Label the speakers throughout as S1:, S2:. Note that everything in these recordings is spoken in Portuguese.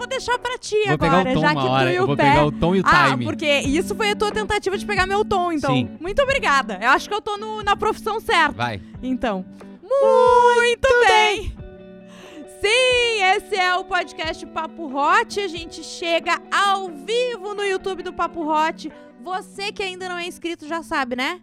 S1: vou deixar pra ti
S2: Vou
S1: agora,
S2: pegar o tom
S1: já que
S2: hora.
S1: tu e
S2: Eu
S1: o
S2: vou
S1: pé.
S2: pegar o tom e o
S1: ah,
S2: time.
S1: porque isso foi a tua tentativa de pegar meu tom, então.
S2: Sim.
S1: Muito obrigada. Eu acho que eu tô no- na profissão certa.
S2: Vai.
S1: Então, muito bem. Sim, esse é o podcast Papo Hot. A gente chega ao vivo no YouTube do Papo Hot. Você que ainda não é inscrito já sabe, né?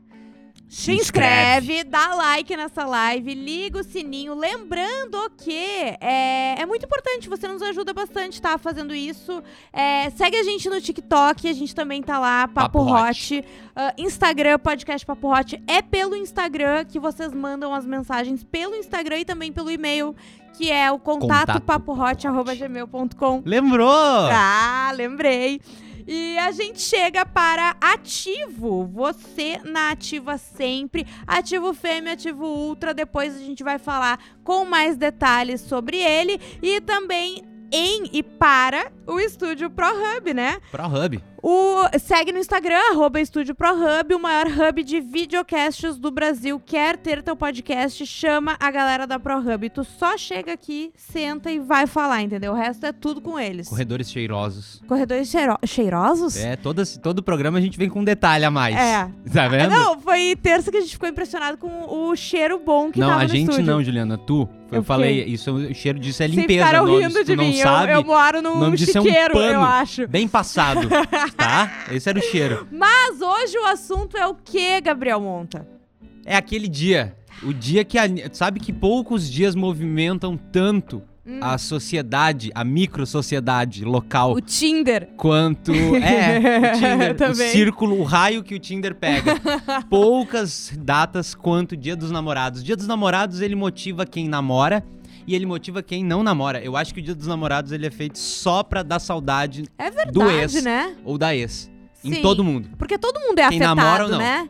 S1: Se inscreve, dá like nessa live, liga o sininho. Lembrando que é, é muito importante, você nos ajuda bastante, tá? Fazendo isso. É, segue a gente no TikTok, a gente também tá lá, Papo,
S2: Papo
S1: Hot. Ah, Instagram, podcast Papo Hot. É pelo Instagram que vocês mandam as mensagens, pelo Instagram e também pelo e-mail, que é o contato,
S2: Contato.
S1: papohot.gmail.com.
S2: Lembrou?
S1: Ah, lembrei. E a gente chega para ativo. Você na ativa sempre. Ativo fêmea, ativo ultra. Depois a gente vai falar com mais detalhes sobre ele. E também em e para o estúdio ProHub, né?
S2: Pro Hub.
S1: O, segue no Instagram, arroba Estúdio ProHub, o maior hub de videocasts do Brasil. Quer ter teu podcast? Chama a galera da ProHub. Tu só chega aqui, senta e vai falar, entendeu? O resto é tudo com eles.
S2: Corredores cheirosos.
S1: Corredores cheiro- cheirosos?
S2: É, todo, todo programa a gente vem com um detalhe a mais.
S1: É.
S2: Tá vendo?
S1: Não, foi terça que a gente ficou impressionado com o cheiro bom que
S2: não,
S1: tava
S2: a
S1: no
S2: gente
S1: estúdio.
S2: não, Juliana. Tu. Eu,
S1: Eu
S2: falei, isso, o cheiro disso é
S1: Vocês
S2: limpeza.
S1: ficaram
S2: o nome,
S1: rindo de mim. Eu-
S2: sabe,
S1: eu, moro
S2: o
S1: num
S2: nome disso é um
S1: chiqueiro, eu acho.
S2: bem passado, tá? Esse era o cheiro.
S1: Mas hoje o assunto é o que, Gabriel Monta?
S2: É aquele dia. O dia que a, sabe que poucos dias movimentam tanto
S1: Hum.
S2: a sociedade, a micro sociedade local
S1: O Tinder.
S2: quanto é o Tinder, o círculo, o raio que o Tinder pega. Poucas datas quanto o Dia dos Namorados. Dia dos Namorados ele motiva quem namora e ele motiva quem não namora. Eu acho que o Dia dos Namorados ele é feito só pra dar saudade
S1: É verdade,
S2: do ex
S1: né?
S2: ou da ex
S1: Sim.
S2: em todo mundo.
S1: Porque todo mundo é
S2: Quem
S1: afetado,
S2: namora ou não.
S1: né?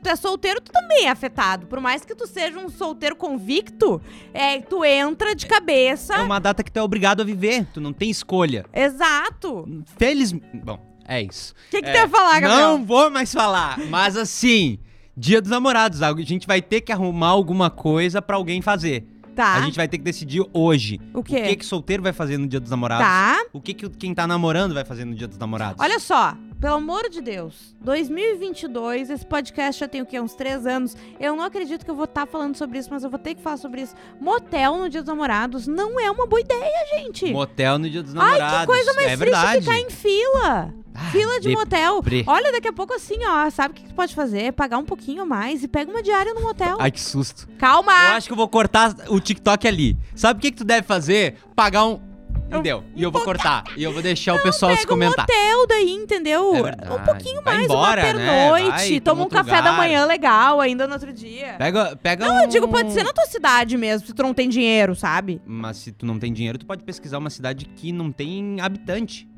S1: Tu é solteiro, tu também é afetado. Por mais que tu seja um solteiro convicto, é, tu entra de cabeça.
S2: É uma data que tu é obrigado a viver, tu não tem escolha.
S1: Exato. O
S2: Feliz, bom, é isso.
S1: que, que
S2: É,
S1: tu ia falar, Gabriel?
S2: Não vou mais falar, mas assim, Dia dos Namorados, a gente vai ter que arrumar alguma coisa pra alguém fazer.
S1: Tá.
S2: A gente vai ter que decidir hoje.
S1: O quê?
S2: O que que solteiro vai fazer no Dia dos Namorados?
S1: Tá.
S2: O que que quem tá namorando vai fazer no Dia dos Namorados?
S1: Olha só, pelo amor de Deus, 2022, esse podcast já tem o quê? Uns três anos. Eu não acredito que eu vou estar falando sobre isso, mas eu vou ter que falar sobre isso. Motel no Dia dos Namorados não é uma boa ideia, gente.
S2: Motel no Dia dos
S1: Ai,
S2: Namorados.
S1: que coisa mais
S2: é
S1: triste
S2: verdade.
S1: ficar em fila.
S2: Ah,
S1: Fila de motel.
S2: deprê.
S1: Olha, daqui a pouco assim, ó, sabe o que que tu pode fazer? Pagar um pouquinho mais e pega uma diária no motel.
S2: Ai, que susto.
S1: Calma!
S2: Eu acho que eu vou cortar o TikTok ali. Sabe o que que tu deve fazer? Pagar um... Entendeu? E eu vou cortar. E eu vou deixar o pessoal se
S1: Pega um
S2: comentar.
S1: motel daí, entendeu?
S2: É verdade.
S1: Um pouquinho mais,
S2: embora,
S1: uma
S2: né?
S1: pernoite,
S2: Vai,
S1: toma um café da
S2: lugar.
S1: manhã legal ainda no outro dia.
S2: Pega, pega
S1: Não,
S2: um...
S1: eu digo, pode ser na tua cidade mesmo, se tu não tem dinheiro, sabe?
S2: Mas se tu não tem dinheiro, tu pode pesquisar uma cidade que não tem habitante.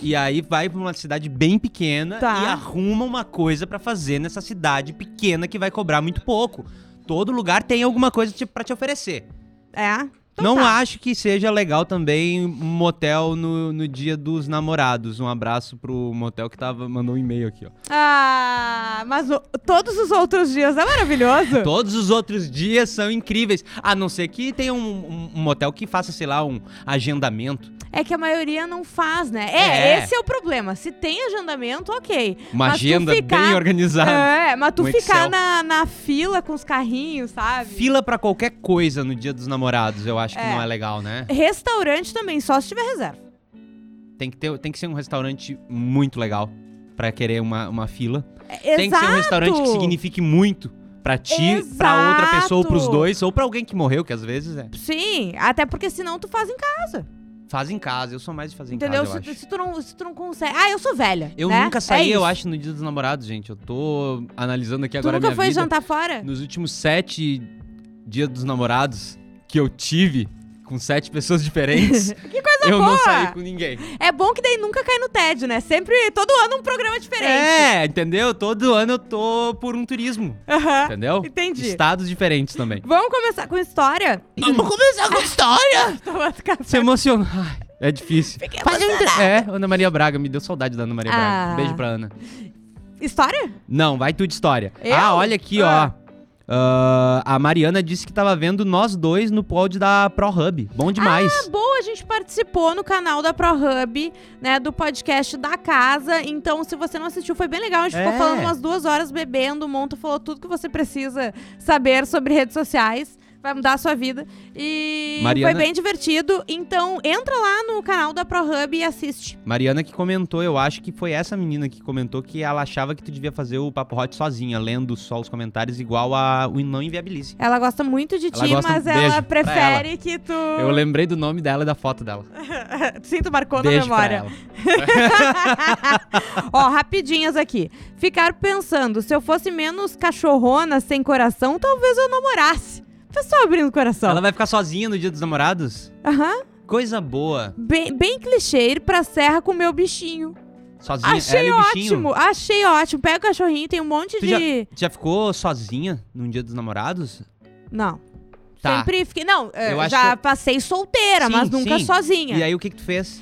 S2: E aí vai pra uma cidade bem pequena
S1: Tá.
S2: e arruma uma coisa pra fazer nessa cidade pequena que vai cobrar muito pouco. Todo lugar tem alguma coisa te- pra te oferecer.
S1: É. Então
S2: não
S1: tá.
S2: acho que seja legal também um motel no, no dia dos namorados. Um abraço pro motel que tava, mandou um e-mail aqui, ó.
S1: Ah, mas o- todos os outros dias é maravilhoso.
S2: Todos os outros dias são incríveis. A não ser que tenha um, um- um motel que faça, sei lá, um agendamento.
S1: É que a maioria não faz, né? É,
S2: É.
S1: esse é o problema. Se tem agendamento, ok.
S2: Uma
S1: Mas
S2: agenda
S1: ficar-
S2: bem organizada.
S1: É, mas tu
S2: Um
S1: ficar na, na fila com os carrinhos, sabe?
S2: Fila pra qualquer coisa no dia dos namorados, eu acho que
S1: É.
S2: não é legal, né?
S1: Restaurante também, só se tiver reserva.
S2: Tem que, ter, tem que ser um restaurante muito legal pra querer uma, uma fila.
S1: É,
S2: Tem que ser um restaurante que signifique muito pra ti, pra outra pessoa ou pros
S1: Exato.
S2: dois, ou pra alguém que morreu, que às vezes é.
S1: Sim, até porque senão tu faz em casa.
S2: Faz em casa, eu sou mais de fazer
S1: entendeu?
S2: em casa, eu
S1: se, se tu não, se tu não consegue. Ah, eu sou velha.
S2: Eu
S1: né?
S2: nunca
S1: É
S2: saí, eu
S1: isso.
S2: acho, no dia dos namorados, gente. Eu tô analisando aqui
S1: Tu
S2: agora a
S1: nunca foi
S2: vida.
S1: jantar fora?
S2: Nos últimos sete dias dos namorados que eu tive com sete pessoas diferentes,
S1: Que coisa
S2: eu
S1: boa!
S2: não saí com ninguém.
S1: É bom que daí nunca cai no tédio, né? Sempre, todo ano um programa diferente.
S2: É, entendeu? Todo ano eu tô por um turismo,
S1: Aham.
S2: entendeu?
S1: Entendi.
S2: Estados diferentes também.
S1: Vamos começar com história?
S2: Vamos começar com história! Se emociona. Ai, é difícil. Um É, Ana Maria Braga, me deu saudade da Ana Maria
S1: Ah.
S2: Braga. Beijo pra Ana.
S1: História?
S2: Não, vai tu de história.
S1: Eu?
S2: Ah, olha aqui,
S1: Ah.
S2: ó. Ah, a Mariana disse que tava vendo nós dois no pod da ProHub. Bom demais.
S1: Ah, boa, a gente participou no canal da ProHub, né, do podcast da casa. Então, se você não assistiu, foi bem legal. A gente
S2: É.
S1: ficou falando umas duas horas bebendo. O Monta falou tudo que você precisa saber sobre redes sociais. Vai mudar a sua vida. E
S2: Mariana-
S1: foi bem divertido. Então, entra lá no canal da ProHub e assiste.
S2: Mariana que comentou, eu acho que foi essa menina que comentou que ela achava que tu devia fazer o Papo Hot sozinha, lendo só os comentários, igual a o Não Inviabilize.
S1: Ela gosta muito de
S2: Ela
S1: ti,
S2: gosta-
S1: mas
S2: beijo
S1: ela prefere que tu.
S2: Eu lembrei do nome dela e da foto dela.
S1: Sim, tu marcou
S2: Beijo
S1: na memória.
S2: ela.
S1: Ó, rapidinhas aqui. Ficar pensando, se eu fosse menos cachorrona, sem coração, talvez eu namorasse. Pessoal abrindo o coração.
S2: Ela vai ficar sozinha no Dia dos Namorados?
S1: Aham.
S2: Coisa boa.
S1: Bem, bem clichê ir pra serra com meu bichinho.
S2: Sozinha.
S1: Achei
S2: ela e o bichinho.
S1: ótimo, achei ótimo. Pega o cachorrinho, tem um monte
S2: Tu
S1: de.
S2: já, tu já ficou sozinha num Dia dos Namorados?
S1: Não.
S2: Tá.
S1: Sempre fiquei. Não, é,
S2: Eu acho
S1: já passei solteira,
S2: Sim,
S1: mas nunca
S2: sim.
S1: sozinha.
S2: E aí o que que tu fez?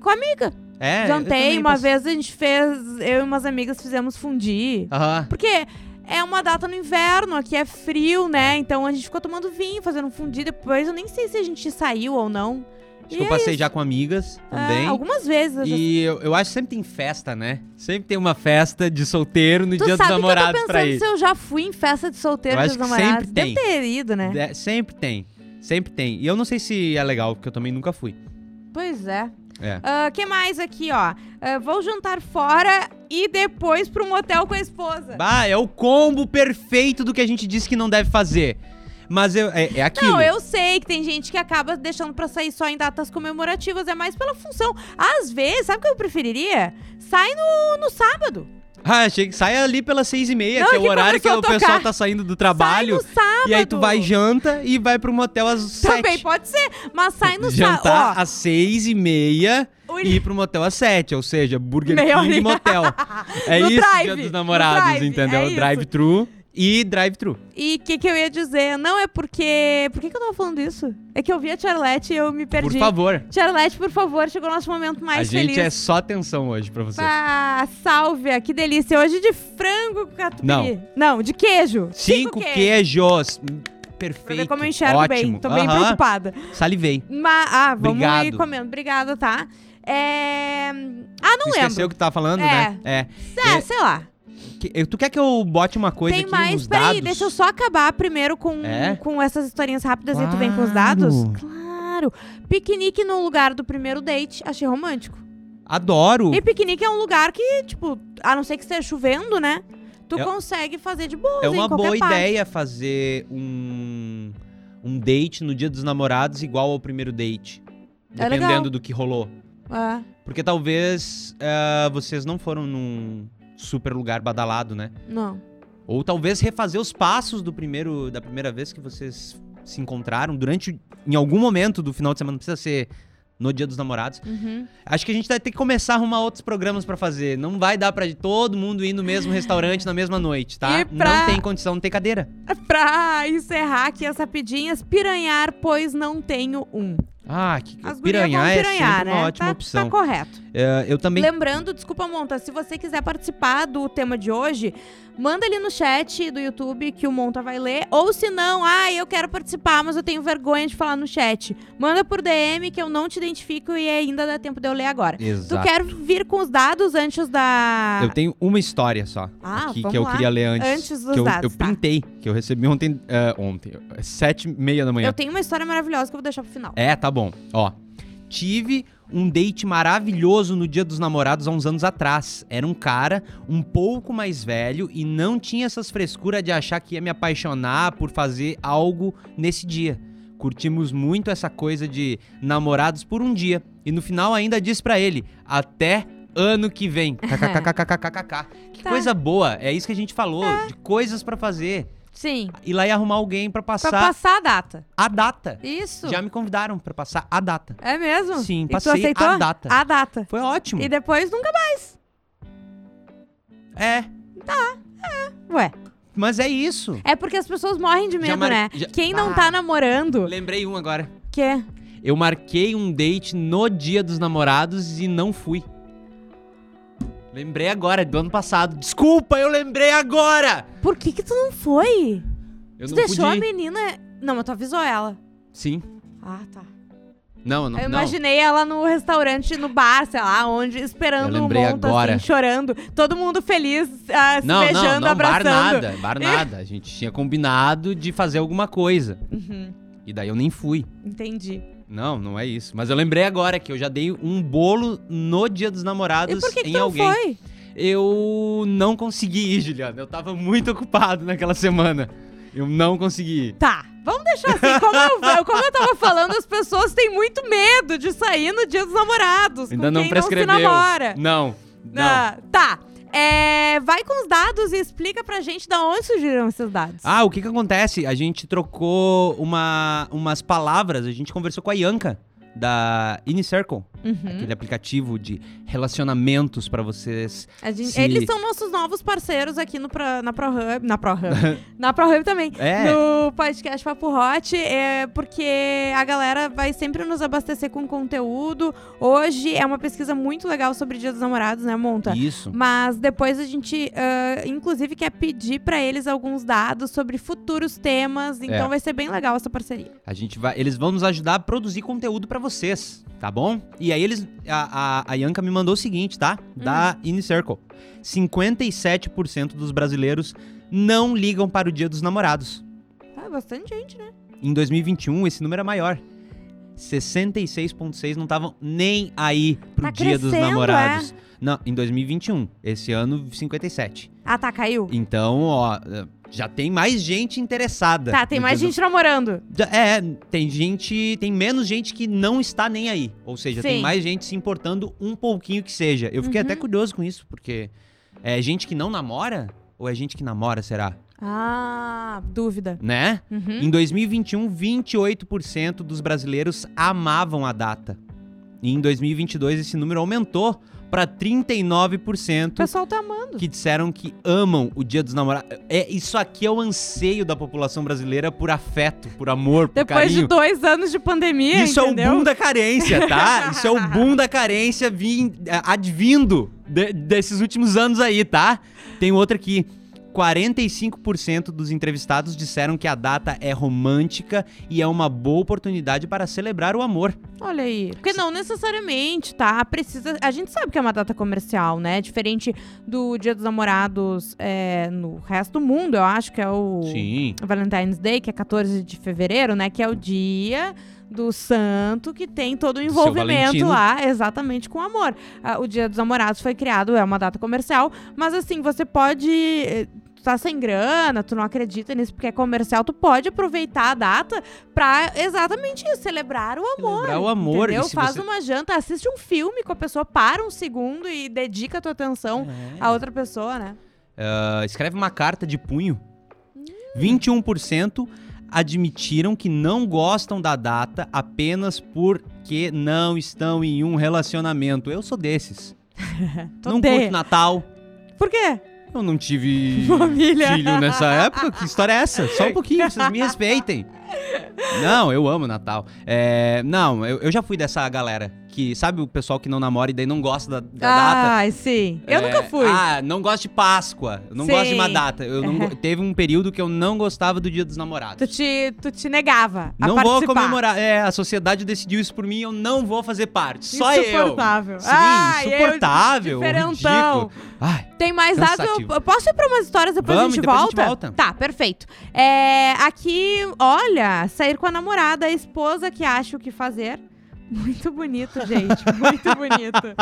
S1: Com amiga.
S2: É, eu
S1: Jantei,
S2: também
S1: uma
S2: passei-
S1: vez a gente fez. Eu e umas amigas fizemos fundir.
S2: Aham.
S1: Porque é uma data no inverno, aqui é frio, né? Então a gente ficou tomando vinho, fazendo fundir. Depois eu nem sei se a gente saiu ou não.
S2: Acho
S1: E
S2: que eu
S1: é
S2: passei
S1: isso.
S2: já com amigas
S1: É,
S2: também.
S1: algumas vezes.
S2: E eu, eu acho que sempre tem festa, né? Sempre tem uma festa de solteiro no
S1: Tu
S2: Dia dos
S1: sabe que eu tô
S2: Namorados pra ir.
S1: se eu já fui em festa de solteiro
S2: Eu
S1: dos
S2: acho que
S1: namorados.
S2: sempre
S1: Deve
S2: tem.
S1: ter ido, né?
S2: É, sempre tem. Sempre tem. E eu não sei se é legal, porque eu também nunca fui.
S1: Pois é.
S2: É.
S1: Ah, que mais aqui, ó? Ah, vou jantar fora e depois pro motel com a esposa.
S2: Bah, é o combo perfeito do que a gente disse que não deve fazer. Mas eu- é, é aquilo.
S1: Não, eu sei que tem gente que acaba deixando pra sair só em datas comemorativas, é mais pela função. Às vezes, sabe o que eu preferiria? Sai no, no sábado.
S2: Ah, que sai ali pelas seis e meia, que é o horário que o
S1: tocar.
S2: pessoal tá saindo do trabalho.
S1: Sai no sábado.
S2: E aí tu vai janta e vai pro motel às
S1: Também
S2: sete.
S1: pode ser, mas sai no
S2: Jantar
S1: sábado.
S2: às seis e meia
S1: Ó,
S2: e ir pro motel às sete. Ou seja, Burger
S1: Meia
S2: King e
S1: horinha.
S2: motel. É
S1: No
S2: isso,
S1: drive,
S2: dia dos namorados, entendeu?
S1: é.
S2: Drive-thru e drive-thru.
S1: E o que, que eu ia dizer? Não, é porque. Por que, que eu tava falando isso? É que eu vi a Charlotte e eu me perdi.
S2: Por favor.
S1: Charlotte, por favor, chegou o nosso momento mais
S2: a gente
S1: feliz.
S2: é só atenção hoje pra você.
S1: Ah, sálvia, que delícia. Hoje de frango com catupiry.
S2: Não.
S1: Não, de queijo.
S2: Cinco
S1: queijos.
S2: queijos. Hum,
S1: Pra
S2: Perfeito.
S1: ver como eu enxergo
S2: Ótimo.
S1: bem. Tô bem
S2: Aham.
S1: preocupada.
S2: Salivei.
S1: Mas, ah, vamos
S2: Obrigado.
S1: ir comendo. Obrigada, tá? É... Ah, não
S2: tu
S1: lembro.
S2: esqueceu o que tava falando,
S1: É.
S2: né? É.
S1: É,
S2: É,
S1: sei lá.
S2: Que- tu quer que eu bote uma coisa
S1: Tem
S2: aqui
S1: mais.
S2: nos
S1: Peraí,
S2: dados?
S1: deixa eu só acabar primeiro com,
S2: É?
S1: com essas historinhas rápidas e tu vem com os
S2: Claro.
S1: dados. Claro. Piquenique no lugar do primeiro date. Achei romântico.
S2: Adoro.
S1: E piquenique é um lugar que, tipo, a não ser que esteja chovendo, né? Tu
S2: É-
S1: consegue fazer de boa.
S2: É uma boa
S1: parte.
S2: ideia fazer um, um date no dia dos namorados igual ao primeiro date.
S1: É legal.
S2: Dependendo do que rolou.
S1: É,
S2: Porque talvez eh, vocês não foram num super lugar badalado, né?
S1: não.
S2: Ou talvez refazer os passos do primeiro da primeira vez que vocês se encontraram durante em algum momento do final de semana, não precisa ser no Dia dos Namorados.
S1: Uhum.
S2: Acho que a gente vai ter que começar a arrumar outros programas pra fazer. Não vai dar pra todo mundo ir no mesmo restaurante na mesma noite, tá?
S1: Pra-
S2: Não tem condição, não tem cadeira.
S1: Pra encerrar aqui as rapidinhas, piranhar, pois não tenho um.
S2: Ah, que
S1: As gurias
S2: piranhar
S1: vão
S2: é
S1: piranhar, né?
S2: uma ótima
S1: tá,
S2: opção.
S1: Tá correto.
S2: É, eu também
S1: Lembrando, desculpa, Monta, se você quiser participar do tema de hoje, manda ali no chat do YouTube que o Monta vai ler. Ou se não, ah, eu quero participar, mas eu tenho vergonha de falar no chat. Manda por DM que eu não te identifico e ainda dá tempo de eu ler agora.
S2: Exato.
S1: Tu quer vir com os dados antes da.
S2: Eu tenho uma história só
S1: Ah,
S2: aqui que eu
S1: lá.
S2: queria ler antes.
S1: Antes dos
S2: que eu,
S1: dados,
S2: eu
S1: tá.
S2: printei, que eu recebi ontem, é, ontem, é sete e meia da manhã.
S1: Eu tenho uma história maravilhosa que eu vou deixar pro final.
S2: É, tá bom. Ó, tive um date maravilhoso no Dia dos Namorados há uns anos atrás. Era um cara um pouco mais velho e não tinha essas frescuras de achar que ia me apaixonar por fazer algo nesse dia. Curtimos muito essa coisa de namorados por um dia. E no final ainda disse pra ele: até ano que vem. KKKKKKK. Que
S1: Tá.
S2: coisa boa. É isso que a gente falou, de coisas pra fazer.
S1: Sim.
S2: Ir lá e arrumar alguém pra
S1: Pra
S2: passar
S1: passar a data.
S2: a data.
S1: Isso.
S2: Já me convidaram pra passar a data.
S1: É mesmo?
S2: Sim,
S1: e
S2: passei
S1: aceitou?
S2: a data.
S1: A data.
S2: Foi ótimo.
S1: E depois nunca mais.
S2: É,
S1: Ué.
S2: mas é isso.
S1: É porque as pessoas morrem de medo,
S2: mar-
S1: né?
S2: já-
S1: Quem não
S2: Ah.
S1: tá namorando.
S2: Lembrei um agora.
S1: Quê?
S2: Eu marquei um date no dia dos namorados e não fui. Lembrei agora, do ano passado. Desculpa, eu lembrei agora!
S1: Por que que tu não foi?
S2: Eu
S1: Tu
S2: não
S1: deixou a menina. Não, mas tu avisou ela.
S2: Sim.
S1: Ah, tá.
S2: Não, não,
S1: Eu
S2: não.
S1: imaginei ela no restaurante, no bar, sei lá, onde, esperando
S2: Eu
S1: o
S2: lembrei
S1: monta,
S2: agora.
S1: assim, chorando. Todo mundo feliz, ah, se
S2: Não,
S1: beijando,
S2: não, não, bar
S1: abraçando.
S2: nada, bar nada. A gente tinha combinado de fazer alguma coisa.
S1: Uhum,
S2: E daí eu nem fui.
S1: entendi.
S2: Não, não é isso. Mas eu lembrei agora que eu já dei um bolo no Dia dos Namorados
S1: E por que, que
S2: em
S1: não
S2: alguém.
S1: foi?
S2: Eu não consegui ir, Juliana. Eu tava muito ocupado naquela semana. Eu não consegui ir.
S1: Tá, vamos deixar assim. Como eu, como eu tava falando, as pessoas têm muito medo de sair no dia dos namorados.
S2: Ainda não prescreveu.
S1: Não se namora.
S2: Não. Não.
S1: Ah, tá. É, vai com os dados e explica pra gente da onde surgiram esses dados.
S2: Ah, o que que acontece? A gente trocou uma, umas palavras, a gente conversou com a Yanka, da InCircle,
S1: Uhum.
S2: aquele aplicativo de relacionamentos pra vocês.
S1: Gente-
S2: se-
S1: Eles são nossos novos parceiros aqui no, Pro- na ProHub. Na ProHub. na ProHub também.
S2: É.
S1: No podcast Papo Hot. É porque a galera vai sempre nos abastecer com conteúdo. Hoje é uma pesquisa muito legal sobre Dia dos Namorados, né, Monta?
S2: Isso.
S1: Mas depois a gente, ah, inclusive, quer pedir pra eles alguns dados sobre futuros temas. Então
S2: É.
S1: vai ser bem legal essa parceria.
S2: A gente vai, eles vão nos ajudar a produzir conteúdo pra vocês, tá bom? E aí eles, a, a, a Yanka me mandou o seguinte, tá? Da InCircle. 57% dos brasileiros não ligam para o Dia dos Namorados.
S1: Tá, bastante gente, né?
S2: Em 2021, esse número é maior. 66,6 não estavam nem aí pro
S1: Tá
S2: Dia dos Namorados. Não, em 2021. Esse ano, 57.
S1: Ah, tá, caiu.
S2: Então, ó, já tem mais gente interessada.
S1: Tá, tem mais gente namorando.
S2: É, tem gente, tem menos gente que não está nem aí. Ou seja, tem
S1: Sim.
S2: mais gente se importando um pouquinho que seja. Eu fiquei
S1: Uhum.
S2: até curioso com isso, porque é gente que não namora? Ou é gente que namora, será?
S1: Ah, dúvida.
S2: Né?
S1: Uhum.
S2: Em 2021, 28% dos brasileiros amavam a data. E em 2022, esse número aumentou para
S1: O
S2: 39%
S1: pessoal tá amando.
S2: que disseram que amam o Dia dos Namorados. É, isso aqui é o anseio da população brasileira por afeto, por amor, por
S1: Depois
S2: carinho.
S1: de dois anos de pandemia,
S2: Isso é
S1: entendeu?
S2: o boom da carência, tá? Isso é o boom da carência vim, é, advindo de- desses últimos anos aí, tá? Tem outra aqui. 45% dos entrevistados disseram que a data é romântica e é uma boa oportunidade para celebrar o amor.
S1: Olha aí. Porque não necessariamente, tá? Precisa. A gente sabe que é uma data comercial, né? Diferente do Dia dos Namorados é, no resto do mundo, eu acho que é o
S2: Sim.
S1: Valentine's Day, que é 14 de fevereiro, né? Que é o dia do santo que tem todo o envolvimento lá, exatamente com amor. Ah, o Dia dos Namorados foi criado, é uma data comercial, mas assim, você pode. eh, Tu tá sem grana, tu não acredita nisso porque é comercial, tu pode aproveitar a data pra exatamente isso, celebrar o amor.
S2: Celebrar o amor.
S1: Entendeu? Faz
S2: você...
S1: uma janta, assiste um filme com a pessoa, para um segundo e dedica a tua atenção
S2: É.
S1: a outra pessoa, né?
S2: Ah, escreve uma carta de punho. 21% admitiram que não gostam da data apenas porque não estão em um relacionamento. Eu sou desses. não
S1: Odeio.
S2: curto Natal.
S1: Por quê?
S2: Eu não tive
S1: Família.
S2: filho nessa época. Que história é essa? Só um pouquinho, vocês me respeitem. Não, eu amo Natal. É, não, eu, eu já fui dessa galera que, sabe o pessoal que não namora e daí não gosta da, da data?
S1: Ai, sim. Eu
S2: É,
S1: nunca fui.
S2: Ah, não gosto de Páscoa. Eu não
S1: Sim.
S2: gosto de uma data. Eu não teve um período que eu não gostava do Dia dos Namorados.
S1: Tu te, tu te negava
S2: não vou
S1: participar.
S2: comemorar. É, a sociedade decidiu isso por mim, eu não vou fazer parte. Só eu.
S1: Insuportável.
S2: Sim,
S1: eu,
S2: insuportável.
S1: diferentão.
S2: ridículo. Ai,
S1: Tem mais dados? Eu, eu posso ir pra umas histórias depois
S2: Vamos,
S1: a gente
S2: depois a gente
S1: volta?
S2: volta.
S1: Tá, perfeito. É, aqui, olha, sair com a namorada, a esposa que acha o que fazer. Muito bonito, gente. Muito bonito.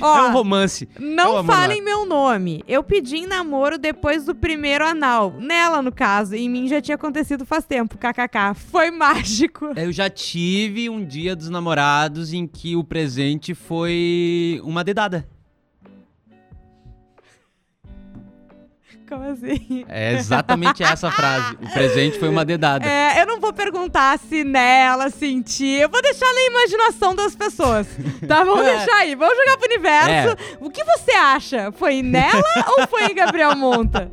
S1: Ó,
S2: é um romance. É
S1: Não
S2: amor
S1: falem meu nome. Eu pedi em namoro depois do primeiro anal. Nela, no caso. Em mim já tinha acontecido faz tempo. KKK. Foi mágico.
S2: Eu já tive um dia dos namorados em que o presente foi uma dedada.
S1: Como assim?
S2: É exatamente essa a frase. O presente foi uma dedada.
S1: É, eu não vou perguntar se nela sentir. Eu vou deixar na imaginação das pessoas. Tá? Vamos
S2: É.
S1: deixar aí. Vamos jogar pro universo. O que você acha? Foi nela ou foi em Gabriel Monta?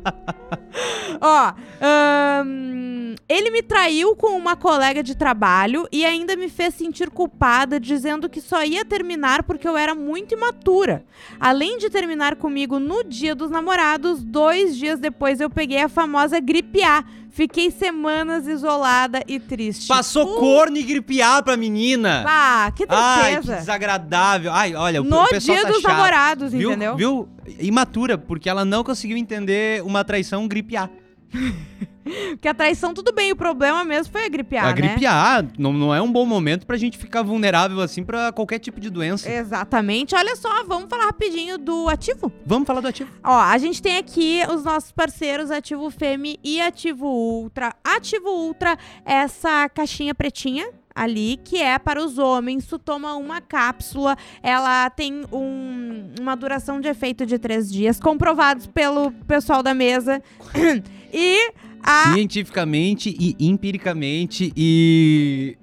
S1: Ó, ahn, ele me traiu com uma colega de trabalho e ainda me fez sentir culpada, dizendo que só ia terminar porque eu era muito imatura. Além de terminar comigo no dia dos namorados, dois dias depois eu peguei a famosa gripe A. Fiquei semanas isolada e triste.
S2: Passou
S1: Uh,
S2: corno e gripear pra menina.
S1: Ah, que
S2: Ai, que
S1: tristeza.
S2: desagradável. Ai, olha, o
S1: no
S2: pessoal
S1: dia
S2: tá
S1: dos
S2: chato.
S1: namorados,
S2: Viu?
S1: entendeu?
S2: Viu? Imatura, porque ela não conseguiu entender uma traição gripear.
S1: Porque a traição, tudo bem. O problema mesmo foi a gripear,
S2: a
S1: né?
S2: gripear não, não é um bom momento pra gente ficar vulnerável assim pra qualquer tipo de doença.
S1: Exatamente. Olha só, vamos falar rapidinho do ativo.
S2: Vamos falar do ativo.
S1: Ó, a gente tem aqui os nossos parceiros Ativo Fêmea e Ativo Ultra. Ativo Ultra, essa caixinha pretinha ali, que é para os homens. Tu toma uma cápsula, ela tem um- uma duração de efeito de três dias, comprovados pelo pessoal da mesa. e a
S2: Cientificamente e empiricamente e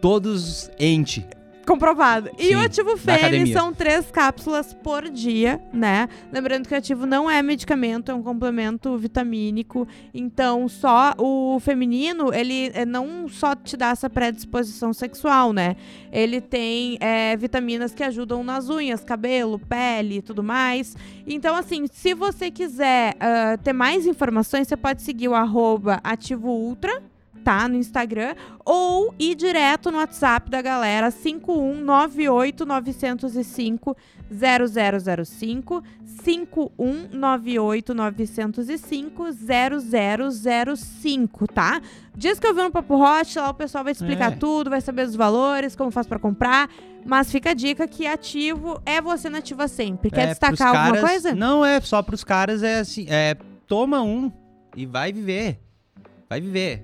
S2: todos ente.
S1: Comprovado. E
S2: Sim,
S1: o ativo
S2: academia.
S1: são três cápsulas por dia, né? Lembrando que o ativo não é medicamento, é um complemento vitamínico. Então, só o feminino, ele é, não só te dá essa predisposição sexual, né? Ele tem é, vitaminas que ajudam nas unhas, cabelo, pele e tudo mais. Então, assim, se você quiser ah, ter mais informações, você pode seguir o arroba ativo ultra, tá? No Instagram. Ou ir direto no WhatsApp da galera, 5198905 0005 5198905 0005, tá? Diz que eu vi no Papo Hot, lá o pessoal vai explicar
S2: É.
S1: tudo, vai saber os valores, como faz pra comprar. Mas fica a dica que ativo é você nativa sempre. Quer
S2: É,
S1: destacar alguma
S2: caras-
S1: coisa?
S2: Não, é só pros caras, é assim, é, toma um e vai viver. Vai viver.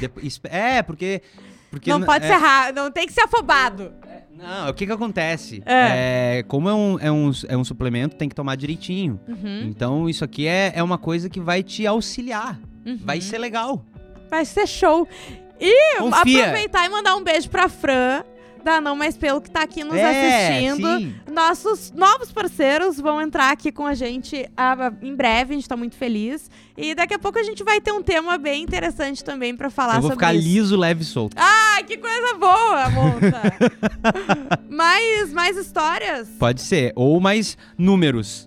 S2: Depo- espe- é, porque... porque
S1: não pode
S2: é,
S1: ser errado, não tem que ser afobado.
S2: Não, o que que acontece?
S1: É.
S2: É, como é um, é, um, é um suplemento, tem que tomar direitinho.
S1: Uhum,
S2: Então, isso aqui é, é uma coisa que vai te auxiliar.
S1: uhum.
S2: Vai ser legal.
S1: Vai ser show. E
S2: Confia.
S1: aproveitar e mandar um beijo pra Fran, da Não Mais Pelo, que tá aqui nos
S2: é,
S1: assistindo.
S2: sim.
S1: Nossos novos parceiros vão entrar aqui com a gente ah, em breve, a gente tá muito feliz. E daqui a pouco a gente vai ter um tema bem interessante também pra falar
S2: Eu vou
S1: sobre
S2: ficar
S1: isso.
S2: liso, leve e solto.
S1: Ah, que coisa boa, Monta! mais, mais histórias?
S2: Pode ser. Ou mais números.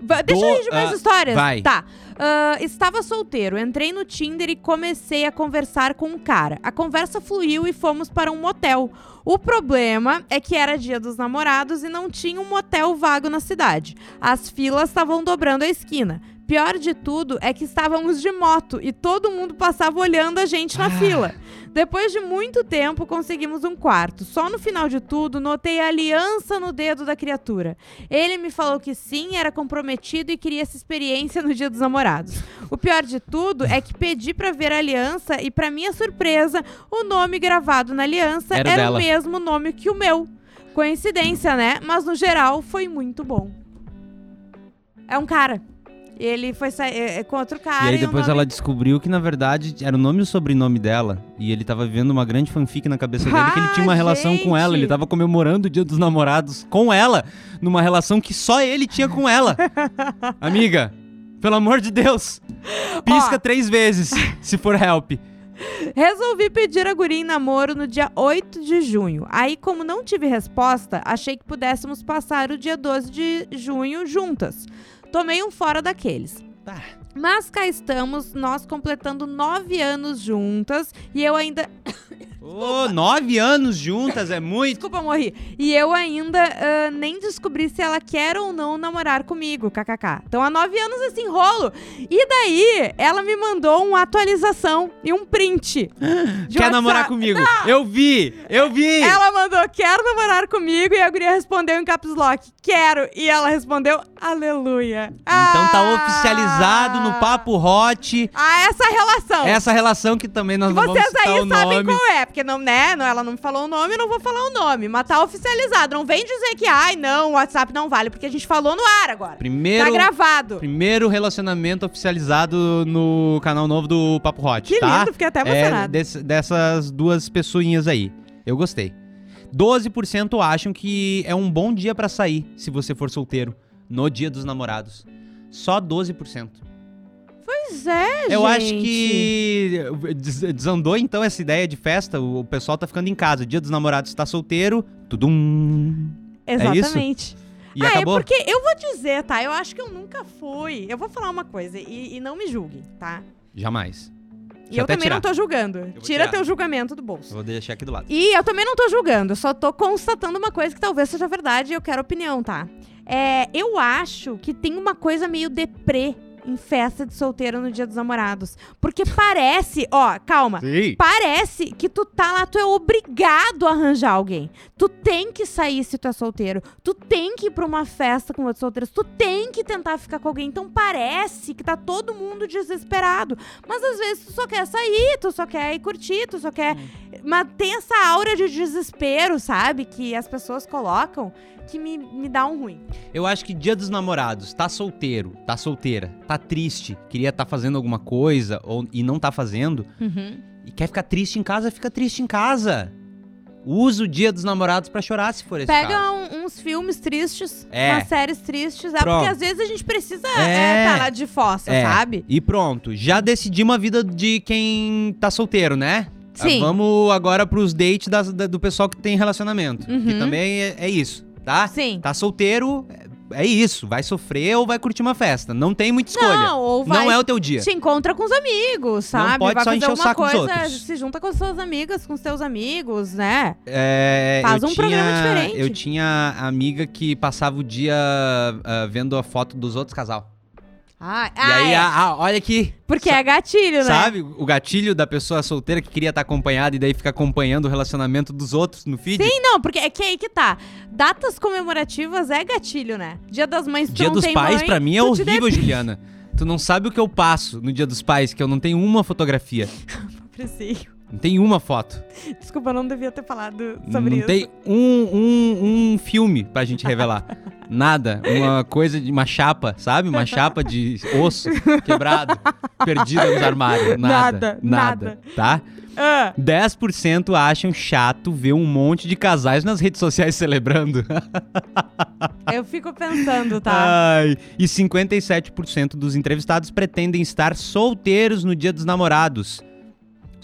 S1: Deixa
S2: Do-
S1: eu ir de mais
S2: ah,
S1: histórias.
S2: vai.
S1: Tá. Ah, estava solteiro, entrei no Tinder e comecei a conversar com um cara. A conversa fluiu e fomos para um motel. O problema é que era dia dos namorados e não tinha um motel vago na cidade. As filas estavam dobrando a esquina. Pior de tudo é que estávamos de moto e todo mundo passava olhando a gente na
S2: Ah.
S1: fila. Depois de muito tempo, conseguimos um quarto. Só no final de tudo, notei a aliança no dedo da criatura. Ele me falou que sim, era comprometido e queria essa experiência no Dia dos Namorados. O pior de tudo é que pedi pra ver a aliança e, pra minha surpresa, o nome gravado na aliança
S2: Era
S1: era, o mesmo nome que o meu. Coincidência, né? Mas no geral foi muito bom. É um cara. Ele foi sair é, é, com outro cara.
S2: e aí depois
S1: nome-
S2: ela descobriu que, na verdade, era o nome e o sobrenome dela. E ele tava vivendo uma grande fanfic na cabeça dele, que ele tinha uma
S1: Ah,
S2: relação com ela.
S1: gente.
S2: Ele tava comemorando o dia dos namorados com ela, numa relação que só ele tinha com ela. Amiga, pelo amor de Deus, pisca
S1: Ó.
S2: três vezes, se for help.
S1: Resolvi pedir a guria em namoro no dia 8 de junho. Aí, como não tive resposta, achei que pudéssemos passar o dia 12 de junho juntas. Tomei um fora daqueles.
S2: Tá.
S1: Mas cá estamos, nós completando nove anos juntas e eu ainda.
S2: Ô, nove anos juntas é muito.
S1: Desculpa, morri. E eu ainda ah, nem descobri se ela quer ou não namorar comigo, kkk. Então há nove anos esse enrolo. E daí, ela me mandou uma atualização e um print.
S2: Quer namorar
S1: WhatsApp.
S2: comigo? Eu vi, eu vi.
S1: Ela mandou, quero namorar comigo, e a guria respondeu em caps lock, quero. E ela respondeu, aleluia.
S2: Então tá
S1: Ah!
S2: oficializado no Papo Hot
S1: Ah, essa relação.
S2: essa relação que também nós
S1: que
S2: não vamos
S1: vocês
S2: citar
S1: aí
S2: o
S1: sabem
S2: nome.
S1: qual é, porque não, né, não, ela não me falou o nome, eu não vou falar o nome, mas tá oficializado. Não vem dizer que, ai, não, o WhatsApp não vale, porque a gente falou no ar agora.
S2: Primeiro,
S1: Tá gravado.
S2: primeiro relacionamento oficializado no canal novo do Papo Hot,
S1: Que
S2: tá?
S1: lindo, fiquei até
S2: É,
S1: emocionada.
S2: desse- dessas duas pessoinhas aí. Eu gostei. 12% acham que é um bom dia pra sair, se você for solteiro, no dia dos namorados. Só 12%.
S1: Pois é,
S2: Eu acho
S1: gente.
S2: que des- desandou então essa ideia de festa. O pessoal tá ficando em casa. O dia dos namorados tá solteiro. Tudum.
S1: Exatamente.
S2: E
S1: ah,
S2: acabou?
S1: é porque eu vou dizer, tá? Eu acho que eu nunca fui. Eu vou falar uma coisa e, e não me julguem, tá?
S2: Jamais.
S1: E eu
S2: até
S1: também
S2: tirar.
S1: não tô julgando.
S2: vou
S1: Tira
S2: tirar.
S1: teu julgamento do bolso.
S2: Eu vou deixar aqui do lado.
S1: E eu também não tô julgando, eu só tô constatando uma coisa que talvez seja verdade e eu quero opinião, tá? É, eu acho que tem uma coisa meio deprê em festa de solteiro no dia dos namorados. Porque parece, ó, calma.
S2: Sim.
S1: Parece que tu tá lá, tu é obrigado a arranjar alguém. Tu tem que sair se tu é solteiro. Tu tem que ir pra uma festa com outros solteiros. Tu tem que tentar ficar com alguém. Então parece que tá todo mundo desesperado. Mas às vezes tu só quer sair, tu só quer ir curtir, tu só quer. Mas tem essa aura de desespero, sabe? Que as pessoas colocam que me, me dá um ruim.
S2: Eu acho que dia dos namorados, tá solteiro, tá solteira, tá triste, queria tá fazendo alguma coisa ou, e não tá fazendo, e quer ficar triste em casa, fica triste em casa. Usa o dia dos namorados pra chorar se for esse
S1: Pega
S2: caso.
S1: um- uns filmes tristes,
S2: É.
S1: umas séries tristes. É
S2: Pronto.
S1: porque às vezes a gente precisa
S2: É.
S1: é, tá lá de fossa,
S2: É.
S1: sabe?
S2: E pronto, já decidimos a vida de quem tá solteiro, né?
S1: Sim.
S2: Ah, Vamos agora pros dates da- do pessoal que tem relacionamento. Que
S1: Uhum.
S2: também é, é isso, tá?
S1: Sim.
S2: Tá solteiro, é- é isso. Vai sofrer ou vai curtir uma festa. Não tem muita escolha.
S1: Não, ou vai
S2: Não é o teu dia.
S1: te encontra com os amigos, sabe?
S2: pode
S1: vai
S2: só
S1: fazer
S2: encher o saco dos
S1: coisa,
S2: outros.
S1: se junta com as suas amigas, com os teus amigos, né?
S2: É,
S1: Faz
S2: eu
S1: um programa
S2: tinha-
S1: diferente.
S2: Eu tinha amiga que passava o dia ah, vendo a foto dos outros casal.
S1: Ah,
S2: e aí,
S1: é.
S2: ah, olha aqui.
S1: porque é gatilho, né?
S2: Sabe o gatilho da pessoa solteira que queria estar acompanhada e daí fica acompanhando o relacionamento dos outros no feed?
S1: Sim, não, porque é que aí que tá. Datas comemorativas é gatilho, né? Dia das mães, tu
S2: Dia
S1: não
S2: dos
S1: tem
S2: pais,
S1: mãe,
S2: pra mim, é horrível, Juliana. Tu não sabe o que eu passo no dia dos pais, que eu não tenho uma fotografia.
S1: depressivo.
S2: Não tem uma foto.
S1: Desculpa, eu não devia ter falado sobre
S2: não
S1: isso.
S2: tem um, um, um filme pra gente revelar. Nada. Uma coisa de uma chapa, sabe? Uma chapa de osso quebrado, perdida nos armários. Nada.
S1: Nada,
S2: Nada. Tá?
S1: Ah,
S2: 10% acham chato ver um monte de casais nas redes sociais celebrando.
S1: eu fico pensando, tá?
S2: Ai, e 57% dos entrevistados pretendem estar solteiros no dia dos namorados.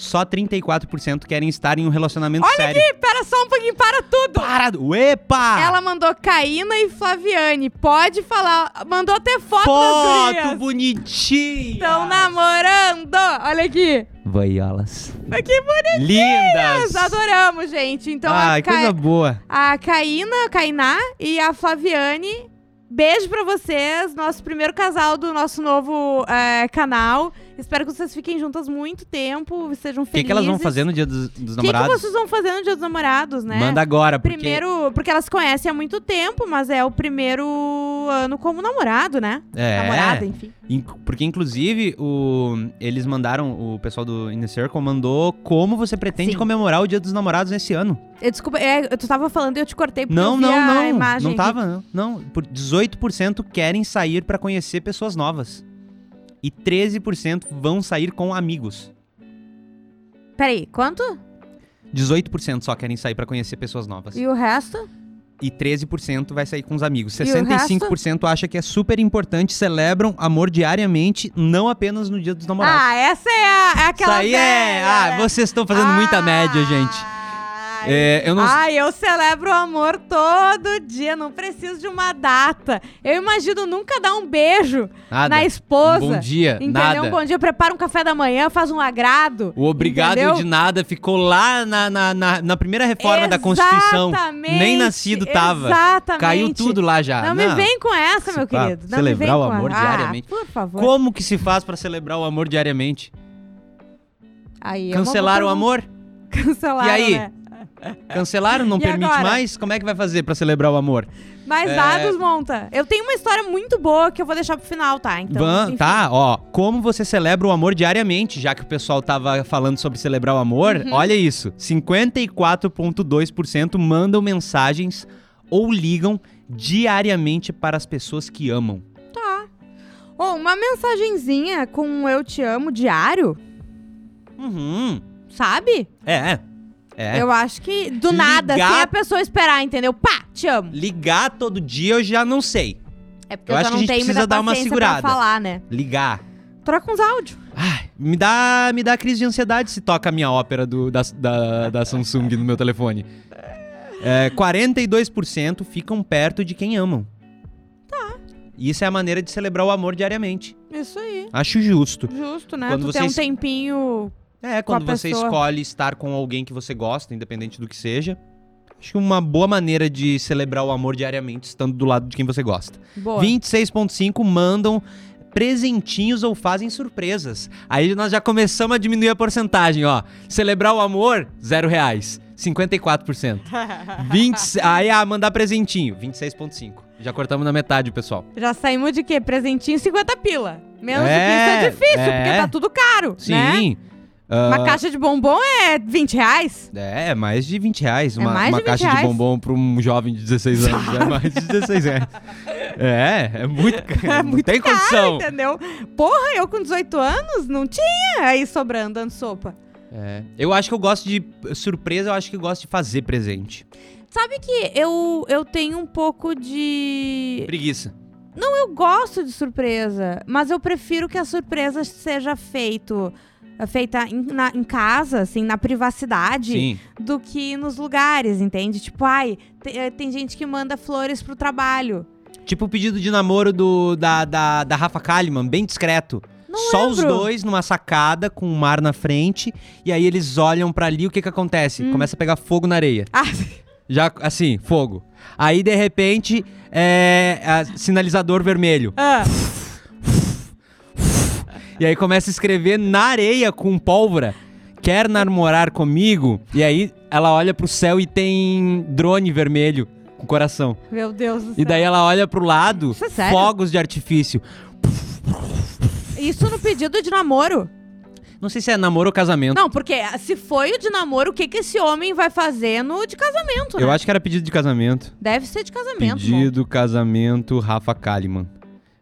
S2: Só 34% querem estar em um relacionamento
S1: Olha
S2: sério.
S1: aqui, pera só um pouquinho, para tudo!
S2: Para! Epa!
S1: Ela mandou Caína e Flaviane. Pode falar. Mandou até foto,
S2: Foto bonitinha!
S1: Estão namorando! Olha aqui.
S2: Vaiolas.
S1: Que bonitinhas!
S2: Lindas!
S1: Adoramos, gente. Então
S2: Ai,
S1: a, Ca...
S2: coisa boa.
S1: a Caína, Cainá e a Flaviane. Beijo pra vocês. Nosso primeiro casal do nosso novo é, canal. Espero que vocês fiquem juntas muito tempo. Sejam
S2: O que,
S1: felizes.
S2: que elas vão fazer no dia dos, dos
S1: O que, que
S2: namorados?
S1: vocês vão fazer no dia dos namorados, né?
S2: Manda agora, porque...
S1: Primeiro, porque elas se conhecem há muito tempo, mas é o primeiro ano como namorado, né?
S2: É,
S1: Namorada, enfim.
S2: Porque, inclusive, o... eles mandaram, o pessoal do Inner Circle mandou como você pretende
S1: Sim.
S2: comemorar o dia dos namorados nesse ano.
S1: Eu, desculpa, é, tu tava falando e eu te cortei porque
S2: Não,
S1: eu vi
S2: não,
S1: a
S2: não.
S1: imagem
S2: Não
S1: aqui.
S2: tava, não. Não, por 18% querem sair pra conhecer pessoas novas. E 13% vão sair com amigos.
S1: Peraí, quanto?
S2: 18% só querem sair pra conhecer pessoas novas.
S1: E o resto?
S2: E 13% vai sair com os amigos.
S1: E o
S2: 65% acha que é super importante, celebram amor diariamente, não apenas no dia dos namorados.
S1: Ah, essa é, a, é aquela
S2: Isso aí é. Ah, vocês estão fazendo muita média, gente.
S1: Ai.
S2: É, eu não.
S1: Ai, eu celebro o amor todo dia, não preciso de uma data. Eu imagino nunca dar um beijo
S2: nada.
S1: na esposa.
S2: Um bom dia,
S1: Entendeu?
S2: nada.
S1: Um bom dia, prepara um café da manhã, faz um agrado.
S2: O obrigado
S1: entendeu?
S2: de nada ficou lá na, na, na, na primeira reforma da Constituição.
S1: Exatamente,
S2: Nem nascido tava.
S1: Exatamente.
S2: Caiu tudo lá já.
S1: Não, me vem com essa, meu querido. Não
S2: celebrar o amor
S1: a...
S2: diariamente.
S1: Ah, por favor.
S2: Como que se faz pra celebrar o amor diariamente?
S1: Aí é
S2: Cancelar o amor?
S1: Cancelaram,
S2: E aí?
S1: né?
S2: Cancelaram? Não
S1: E
S2: permite
S1: agora?
S2: mais? Como é que vai fazer pra celebrar o amor?
S1: Mais
S2: É.
S1: dados, monta. Eu tenho uma história muito boa que eu vou deixar pro final, tá? Então,
S2: Van-
S1: enfim.
S2: tá, ó, como você celebra o amor diariamente, já que o pessoal tava falando sobre celebrar o amor,
S1: Uhum.
S2: olha isso, 54.2% mandam mensagens ou ligam diariamente para as pessoas que amam.
S1: Tá. Ô, uma mensagenzinha com um eu te amo diário,
S2: Uhum.
S1: sabe?
S2: É. É.
S1: Eu acho que do nada,
S2: Ligar-
S1: sem a pessoa esperar, entendeu? Pá, te amo.
S2: Ligar todo dia eu já não sei.
S1: É porque
S2: Eu
S1: eu,
S2: acho
S1: já
S2: que a
S1: não
S2: gente precisa dar uma segurada.
S1: pra falar, né?
S2: Ligar.
S1: Troca uns áudios.
S2: Ai, me dá, me dá crise de ansiedade se toca a minha ópera do, da, da, da Samsung no meu telefone. É, 42% ficam perto de quem amam. Tá. Isso é a maneira de celebrar o amor diariamente.
S1: Isso aí.
S2: Acho justo.
S1: Justo, né?
S2: Quando
S1: tu tem um
S2: vocês-
S1: tempinho.
S2: É, quando você
S1: pessoa.
S2: escolhe estar com alguém que você gosta, independente do que seja. Acho que uma boa maneira de celebrar o amor diariamente, estando do lado de quem você gosta.
S1: Boa.
S2: 26,5 mandam presentinhos ou fazem surpresas. Aí nós já começamos a diminuir a porcentagem, ó. Celebrar o amor, zero reais. 54%. 20, aí, ah, mandar presentinho, 26,5. Já cortamos na metade, pessoal.
S1: Já saímos de quê? Presentinho 50 pila. Menos
S2: É,
S1: que isso é difícil,
S2: é.
S1: porque tá tudo caro, né? Uma
S2: ah,
S1: caixa de bombom é 20 reais.
S2: É, é mais de 20 reais.
S1: É
S2: Uma,
S1: mais
S2: uma
S1: de 20
S2: caixa de
S1: reais.
S2: bombom pra um jovem de 16 anos. É mais de 16 reais. É, é muito caro.
S1: É
S2: não
S1: muito
S2: tem condição.
S1: Entendeu? Porra, eu com 18 anos não tinha aí sobrando dando sopa.
S2: É. Eu acho que eu gosto de surpresa, eu acho que eu gosto de fazer presente.
S1: Sabe que eu, eu tenho um pouco de.
S2: Preguiça.
S1: Eu gosto de surpresa, mas eu prefiro que a surpresa seja feito, feita em, na- em casa, assim, na privacidade,
S2: Sim.
S1: do que nos lugares, entende? Tipo, ai, eh, tem gente que manda flores pro trabalho.
S2: Tipo o pedido de namoro do, da, da, da Rafa Kalimann, bem discreto. Só os
S1: lembro.
S2: dois numa sacada com o mar na frente. E aí eles olham pra ali, o que que acontece?
S1: Hum.
S2: Começa a pegar fogo na areia.
S1: Ah,
S2: Já, assim, fogo. Aí, de repente, é, a- sinalizador vermelho.
S1: ah,
S2: E aí começa a escrever na areia com pólvora. Quer namorar comigo? E aí ela olha pro céu e tem drone vermelho com coração.
S1: meu Deus do céu.
S2: E daí ela olha pro lado,
S1: Isso é sério?
S2: fogos de artifício.
S1: Isso no pedido de namoro.
S2: Não sei se é namoro ou casamento.
S1: Não, porque se foi o de namoro, o que, que esse homem vai fazer no de casamento, né?
S2: Eu acho que era pedido de casamento.
S1: Deve ser de casamento.
S2: Pedido, casamento, Rafa Kalimann.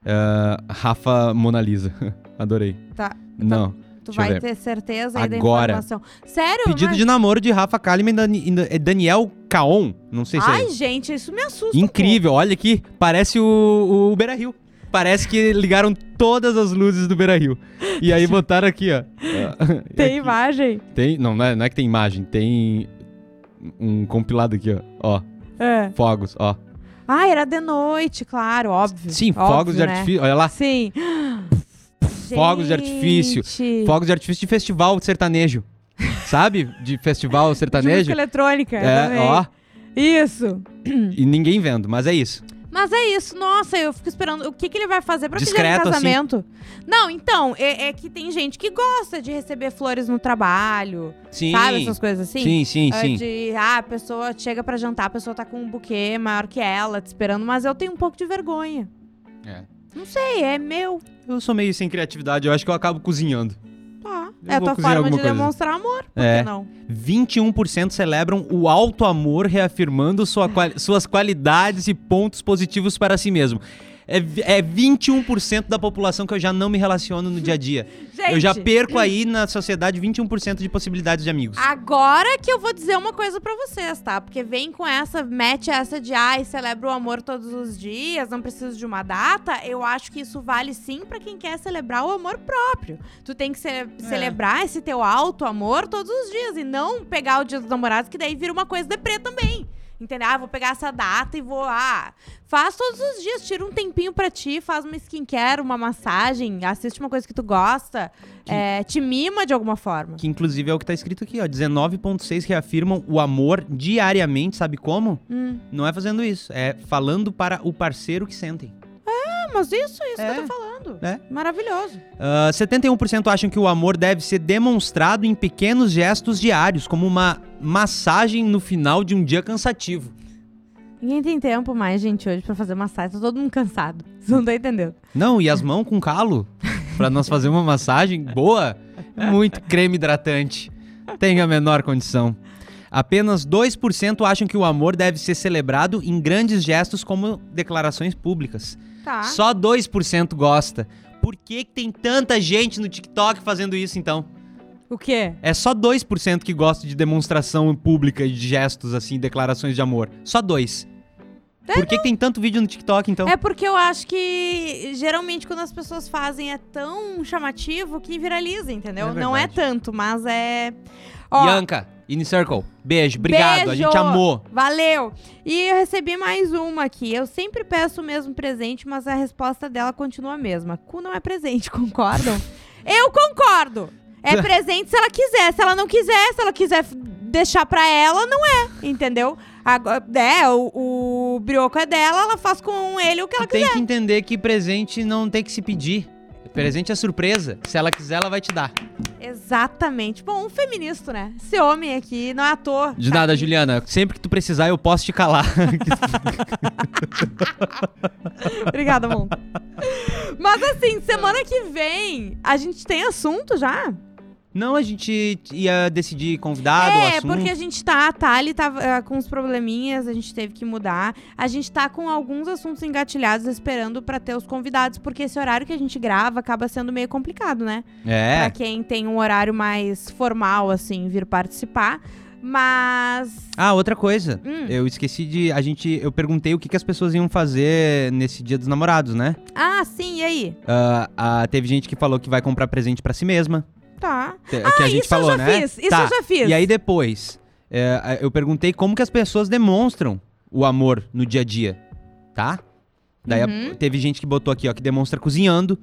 S2: Ah, Rafa Mona Lisa. Adorei.
S1: Tá.
S2: Não.
S1: Tu
S2: deixa
S1: vai ter certeza aí
S2: Agora.
S1: da informação. Sério?
S2: Pedido
S1: Mas-
S2: de namoro de Rafa Kalimann e é Daniel Caon. Não sei se é.
S1: Ai, gente, isso me assusta. um
S2: Incrível, olha aqui, parece o, o Beira Rio. Parece que ligaram todas as luzes do Beira Rio. E aí botaram aqui, ó.
S1: Tem
S2: Aqui.
S1: imagem?
S2: Tem. Não, não é, não é que tem imagem, tem um compilado aqui, ó. Ó,
S1: É.
S2: fogos, ó.
S1: Ah, era de noite, claro, óbvio.
S2: Sim,
S1: Óbvio,
S2: fogos de
S1: né?
S2: artifício. Olha lá,
S1: Sim.
S2: Fogos de artifício.
S1: Gente.
S2: fogos de artifício de festival sertanejo. Sabe? De festival
S1: De música
S2: sertanejo.
S1: eletrônica.
S2: É,
S1: também.
S2: ó.
S1: Isso.
S2: E ninguém vendo, mas é isso.
S1: Mas é isso, nossa, eu fico esperando. O que, que ele vai fazer pra pedir
S2: Discreto,
S1: um
S2: assim.
S1: casamento? Não, então, é, é que tem gente que gosta de receber flores no trabalho.
S2: Sim.
S1: Sabe essas coisas assim?
S2: Sim, sim,
S1: Ah,
S2: sim.
S1: De, ah, a pessoa chega pra jantar, a pessoa tá com um buquê maior que ela, te esperando, mas eu tenho um pouco de vergonha.
S2: É.
S1: Não sei, é meu.
S2: Eu sou meio sem criatividade, eu acho que eu acabo cozinhando.
S1: Tá.
S2: Eu
S1: é a tua forma de
S2: coisa.
S1: demonstrar amor. Por
S2: É.
S1: que não?
S2: 21% celebram o alto amor, reafirmando sua quali- suas qualidades e pontos positivos para si mesmo. É, é 21% da população que eu já não me relaciono no dia a dia.
S1: Gente,
S2: Eu já perco aí na sociedade 21% de possibilidades de amigos.
S1: Agora que eu vou dizer uma coisa pra vocês, tá? Porque vem com essa, mete essa de ai, celebra o amor todos os dias, não preciso de uma data. Eu acho que isso vale sim pra quem quer celebrar o amor próprio. Tu tem que ce- celebrar esse teu alto amor todos os dias e não pegar o dia dos namorados, que daí vira uma coisa deprê também. Entendeu? Ah, vou pegar essa data e vou. Ah, faz todos os dias, tira um tempinho pra ti, faz uma skincare, uma massagem, assiste uma coisa que tu gosta,
S2: Que-
S1: é, te mima de alguma forma.
S2: Que inclusive é o que tá escrito aqui, ó. 19,6 reafirmam o amor diariamente, sabe como?
S1: Hum.
S2: Não é fazendo isso, é falando para o parceiro que sentem.
S1: Ah, mas isso, isso
S2: É.
S1: que eu tô falando.
S2: É.
S1: Maravilhoso.
S2: Ah, 71% acham que o amor deve ser demonstrado em pequenos gestos diários, como uma massagem no final de um dia cansativo.
S1: Ninguém tem tempo mais, gente, hoje pra fazer massagem. Tá todo mundo cansado. Você não tá entendendo.
S2: Não, e as mãos com calo pra nós fazer uma massagem boa, é muito creme hidratante. Tem a menor condição. Apenas 2% acham que o amor deve ser celebrado em grandes gestos como declarações públicas.
S1: Tá.
S2: Só 2% gosta. Por que, que tem tanta gente no TikTok fazendo isso então?
S1: O quê?
S2: É só 2% que gosta de demonstração pública e de gestos assim, declarações de amor. Só 2. Por que, que tem tanto vídeo no TikTok então?
S1: É porque eu acho que geralmente quando as pessoas fazem é tão chamativo que viraliza, entendeu?
S2: É
S1: não é tanto, mas é. Ó,
S2: Ianca, In Circle. Beijo, obrigado. A gente
S1: Beijo.
S2: amou.
S1: Valeu! E eu recebi mais uma aqui. Eu sempre peço o mesmo presente, mas a resposta dela continua a mesma. Cu não é presente, concordam? eu concordo! É presente se ela quiser. Se ela não quiser, se ela quiser deixar pra ela, não é. Entendeu? Agora, é, o, o brioco é dela, ela faz com ele o que ela
S2: Tu tem que entender que presente não tem que se pedir. Presente é surpresa. Se ela quiser, ela vai te dar.
S1: Exatamente. Bom, um feminista, né? Esse homem aqui, não é ator.
S2: De nada, Juliana. Sempre que tu precisar, eu posso te calar.
S1: Obrigada, Monta. Mas assim, semana que vem, a gente tem assunto já?
S2: Não, a gente ia decidir convidado,
S1: é,
S2: assunto.
S1: porque a gente tá, a Thali tava ah, com uns probleminhas, a gente teve que mudar. A gente tá com alguns assuntos engatilhados esperando pra ter os convidados, porque esse horário que a gente grava acaba sendo meio complicado, né? Pra
S2: É.
S1: quem tem um horário mais formal, assim, vir participar. Mas.
S2: Ah, outra coisa.
S1: Hum.
S2: Eu esqueci de. A gente. Eu perguntei o que, que as pessoas iam fazer nesse dia dos namorados, né?
S1: Ah, sim, e aí?
S2: Ah, ah, teve gente que falou que vai comprar presente pra si mesma.
S1: Tá.
S2: te- que a gente
S1: isso
S2: falou,
S1: eu já
S2: né?
S1: fiz, isso
S2: Tá.
S1: eu já fiz.
S2: E aí depois, é, eu perguntei como que as pessoas demonstram o amor no dia a dia, tá? Daí a-
S1: Uhum.
S2: teve gente que botou aqui, ó, que demonstra cozinhando.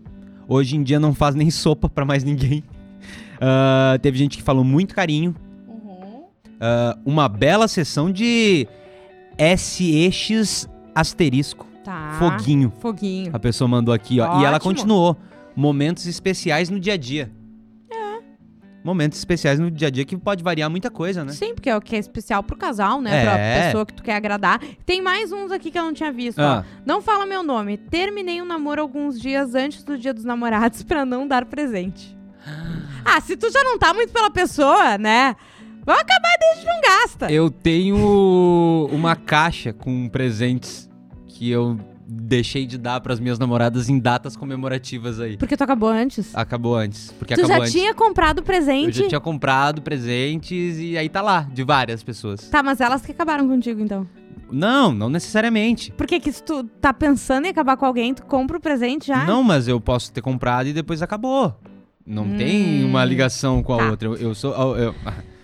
S2: Hoje em dia não faz nem sopa pra mais ninguém. Ah, teve gente que falou muito carinho.
S1: Uhum.
S2: Ah, uma bela sessão de SX asterisco.
S1: Tá.
S2: Foguinho.
S1: Foguinho.
S2: A pessoa mandou aqui, ó. E ela
S1: Ótimo.
S2: continuou. Momentos especiais no dia a dia. Momentos especiais no dia a dia que pode variar muita coisa, né?
S1: Sim, porque é o que é especial pro casal, né?
S2: É.
S1: Pra pessoa que tu quer agradar. Tem mais uns aqui que eu não tinha visto,
S2: Ah.
S1: ó. Não fala meu nome. Terminei um namoro alguns dias antes do dia dos namorados pra não dar presente. Ah, se tu já não tá muito pela pessoa, né? Vamos acabar e gente não gasta.
S2: Eu tenho uma caixa com presentes que eu deixei de dar pras minhas namoradas em datas comemorativas aí.
S1: Porque tu acabou antes.
S2: Acabou antes. Porque
S1: tu já
S2: antes.
S1: tinha comprado
S2: Eu
S1: presente.
S2: já tinha comprado presentes e aí tá lá, de várias pessoas.
S1: Tá, mas elas que acabaram contigo, então.
S2: Não, não necessariamente.
S1: Porque que se tu tá pensando em acabar com alguém, tu compra o presente já?
S2: Não, mas eu posso ter comprado e depois acabou. Não tem
S1: Hum.
S2: uma ligação com a
S1: Tá.
S2: outra. Eu, eu sou. eu- eu-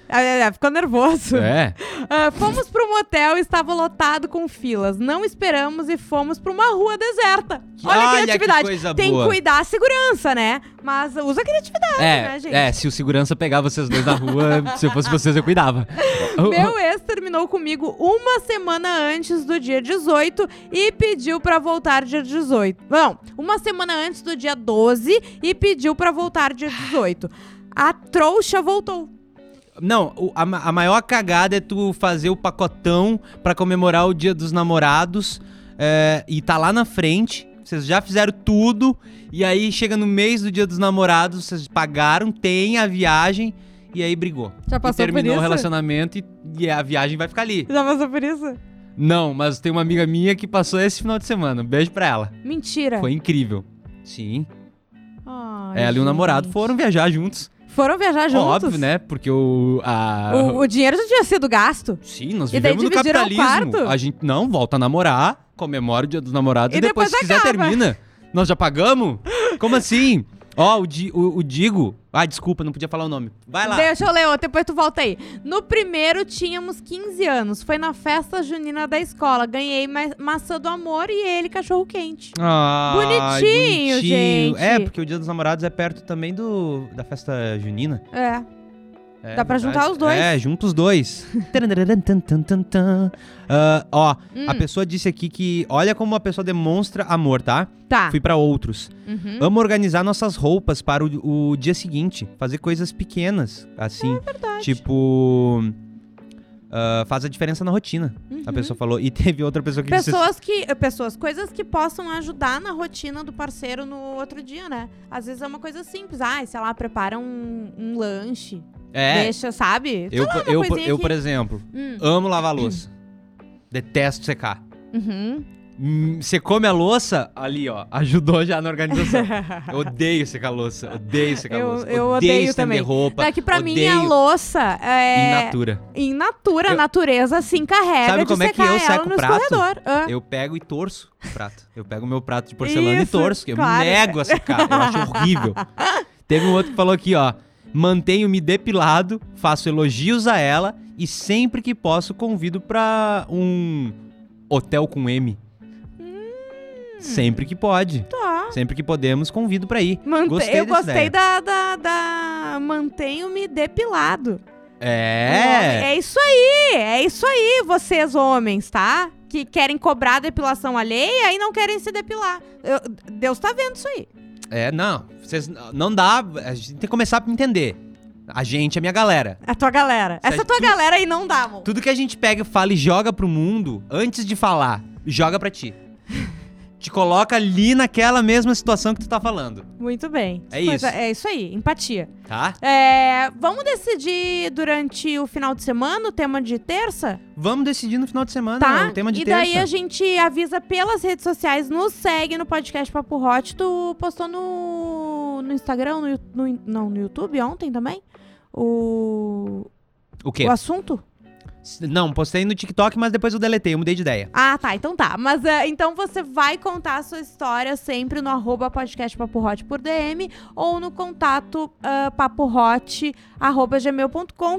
S1: ficou nervoso.
S2: é.
S1: Ah, fomos pro motel e estava lotado com filas. Não esperamos e fomos pra uma rua deserta. Olha a
S2: Olha que
S1: criatividade.
S2: coisa
S1: Tem
S2: boa.
S1: que cuidar a segurança, né? Mas usa a criatividade, né,
S2: É,
S1: gente?
S2: é, se o segurança pegar vocês dois na rua, se eu fosse vocês, eu cuidava.
S1: Meu ex terminou comigo uma semana antes do dia 18 e pediu pra voltar dia 18. Não, uma semana antes do dia 12 e pediu pra voltar dia 18. A trouxa voltou.
S2: Não, a, a maior cagada é tu fazer o pacotão pra comemorar o dia dos namorados é, e tá lá na frente. Vocês já fizeram tudo e aí chega no mês do dia dos namorados, vocês pagaram, tem a viagem e aí brigou.
S1: Já
S2: e
S1: passou por
S2: terminou
S1: isso?
S2: o relacionamento e, e a viagem vai ficar ali.
S1: Já passou por isso?
S2: Não, mas tem uma amiga minha que passou esse final de semana. Um beijo pra ela.
S1: Mentira.
S2: Foi incrível. Sim.
S1: Ai,
S2: ela e o namorado
S1: gente.
S2: foram viajar juntos.
S1: Foram viajar juntos?
S2: Óbvio, né? Porque o. A...
S1: O, o dinheiro já tinha sido gasto.
S2: Sim, nós vivemos no capitalismo. A gente não volta a namorar, comemora o dia dos namorados
S1: E
S2: e, depois,
S1: depois
S2: se quiser, termina. Nós já pagamos? Como assim? Ó, o, Di- o, o Digo. Ah, desculpa, não podia falar o nome. Vai lá.
S1: Deixa eu ler outro, depois tu volta aí. No primeiro tínhamos 15 anos. Foi na festa junina da escola. Ganhei ma maçã do amor e ele cachorro quente.
S2: Ai,
S1: Bonitinho, gente.
S2: É, porque o dia dos namorados é perto também do da festa junina.
S1: É.
S2: É,
S1: Dá pra juntar os dois.
S2: É, junta os dois. Ah, ó,
S1: Hum.
S2: a pessoa disse aqui que olha como a pessoa demonstra amor, tá?
S1: Tá.
S2: Fui pra outros.
S1: Uhum.
S2: Amo organizar nossas roupas para o, o dia seguinte. Fazer coisas pequenas, assim.
S1: É verdade.
S2: Tipo. ah, faz a diferença na rotina. A
S1: Uhum.
S2: pessoa falou. E teve outra pessoa que disse.
S1: Pessoas que. eh, Pessoas, coisas que possam ajudar na rotina do parceiro no outro dia, né? Às vezes é uma coisa simples. Ah, sei lá, prepara um, um lanche.
S2: É,
S1: Deixa, sabe?
S2: eu,
S1: uma
S2: eu,
S1: coisinha
S2: eu
S1: que-
S2: por exemplo,
S1: Hum.
S2: amo lavar louça. Detesto secar.
S1: Uhum.
S2: Hum, Você come a louça, ali, ó, ajudou já na organização. Eu odeio secar louça, odeio secar
S1: Eu-
S2: louça.
S1: eu odeio
S2: estender
S1: também.
S2: roupa.
S1: É que pra mim a
S2: odeio
S1: louça
S2: in
S1: é.
S2: natura.
S1: Em natura, a
S2: Eu-
S1: natureza se encarrega
S2: Sabe
S1: de
S2: como é que
S1: secar
S2: eu
S1: ela
S2: seco
S1: no
S2: prato?
S1: escorredor. Ah.
S2: Eu pego e torço o prato. Eu pego o meu prato de porcelana
S1: Isso,
S2: e torço. que Eu
S1: claro.
S2: nego a secar. Eu acho horrível. Teve um outro que falou aqui, ó. Mantenho-me depilado, faço elogios a ela e sempre que posso convido pra um hotel com M. Sempre que pode.
S1: Tá.
S2: Sempre que podemos, convido pra ir.
S1: Mante-
S2: Gostei
S1: eu gostei da, da, da mantenho-me depilado.
S2: É.
S1: É isso aí, é isso aí, vocês homens, tá? Que querem cobrar depilação alheia e não querem se depilar. Eu- Deus tá vendo isso aí.
S2: É, não. Vocês não dá. A gente tem que começar a entender. A gente, a minha galera.
S1: A tua galera.
S2: Se a
S1: Essa tua
S2: tu-
S1: galera aí não dá, amor.
S2: Tudo que a gente pega, fala e joga pro mundo, antes de falar, joga pra ti. Te coloca ali naquela mesma situação que tu tá falando,
S1: Muito bem.
S2: É
S1: Coisa-
S2: isso.
S1: É isso aí, empatia.
S2: tá?
S1: É, vamos decidir durante o final de semana o tema de terça?
S2: Vamos decidir no final de semana
S1: Tá?
S2: o tema de
S1: e
S2: terça.
S1: daí a gente avisa pelas redes sociais, nos segue no podcast Papo Hot. Tu postou no, no Instagram, no, no- não, no YouTube ontem também? O,
S2: O quê?
S1: o assunto?
S2: Não, postei no TikTok, mas depois eu deletei, eu mudei de ideia.
S1: Ah, tá. Então tá. Mas é, então você vai contar a sua história sempre no arroba podcast Papo Hot por DM ou no contato uh,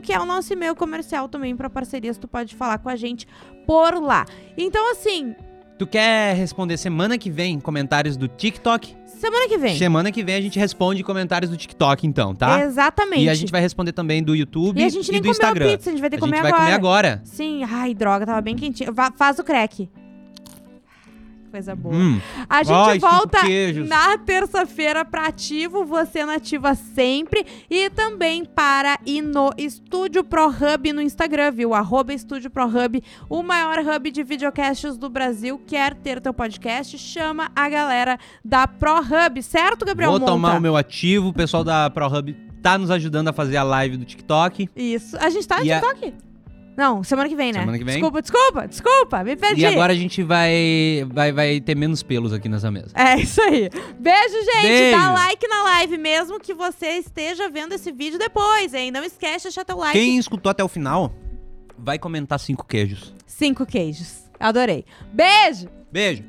S1: que é o nosso e-mail comercial também para parcerias. Tu pode falar com a gente por lá. Então, assim,
S2: Tu quer responder semana que vem comentários do TikTok?
S1: semana que vem.
S2: Semana que vem a gente responde comentários do TikTok, então, tá?
S1: Exatamente.
S2: E a gente vai responder também do YouTube
S1: E a gente nem
S2: do
S1: comeu
S2: Instagram.
S1: a pizza, a gente vai ter
S2: a
S1: que
S2: gente
S1: comer
S2: vai
S1: agora.
S2: comer agora.
S1: Sim, ai, droga, tava bem quentinho. Faz o crack. Coisa boa.
S2: Hum.
S1: A gente
S2: Ai,
S1: volta na terça-feira pra ativo, você nativa sempre. E também para ir no Estúdio Pro Hub no Instagram, viu? Arroba Estúdio Pro Hub, o maior hub de videocasts do Brasil. Quer ter teu podcast? Chama a galera da Pro Hub, certo, Gabriel
S2: Vou
S1: Monta?
S2: tomar o meu ativo, o pessoal da ProHub tá nos ajudando a fazer a live do TikTok.
S1: Isso. A gente tá no
S2: E a-
S1: TikTok? Não, semana que vem, né?
S2: Semana que vem.
S1: Desculpa, desculpa, desculpa, me perdi.
S2: E agora a gente vai, vai, vai ter menos pelos aqui nessa mesa.
S1: É isso aí. Beijo, gente.
S2: Beijo.
S1: Dá like na live, mesmo que você esteja vendo esse vídeo depois, hein? Não esquece de deixar teu like.
S2: Quem escutou até o final, vai comentar cinco queijos.
S1: Cinco queijos. Adorei. Beijo!
S2: Beijo!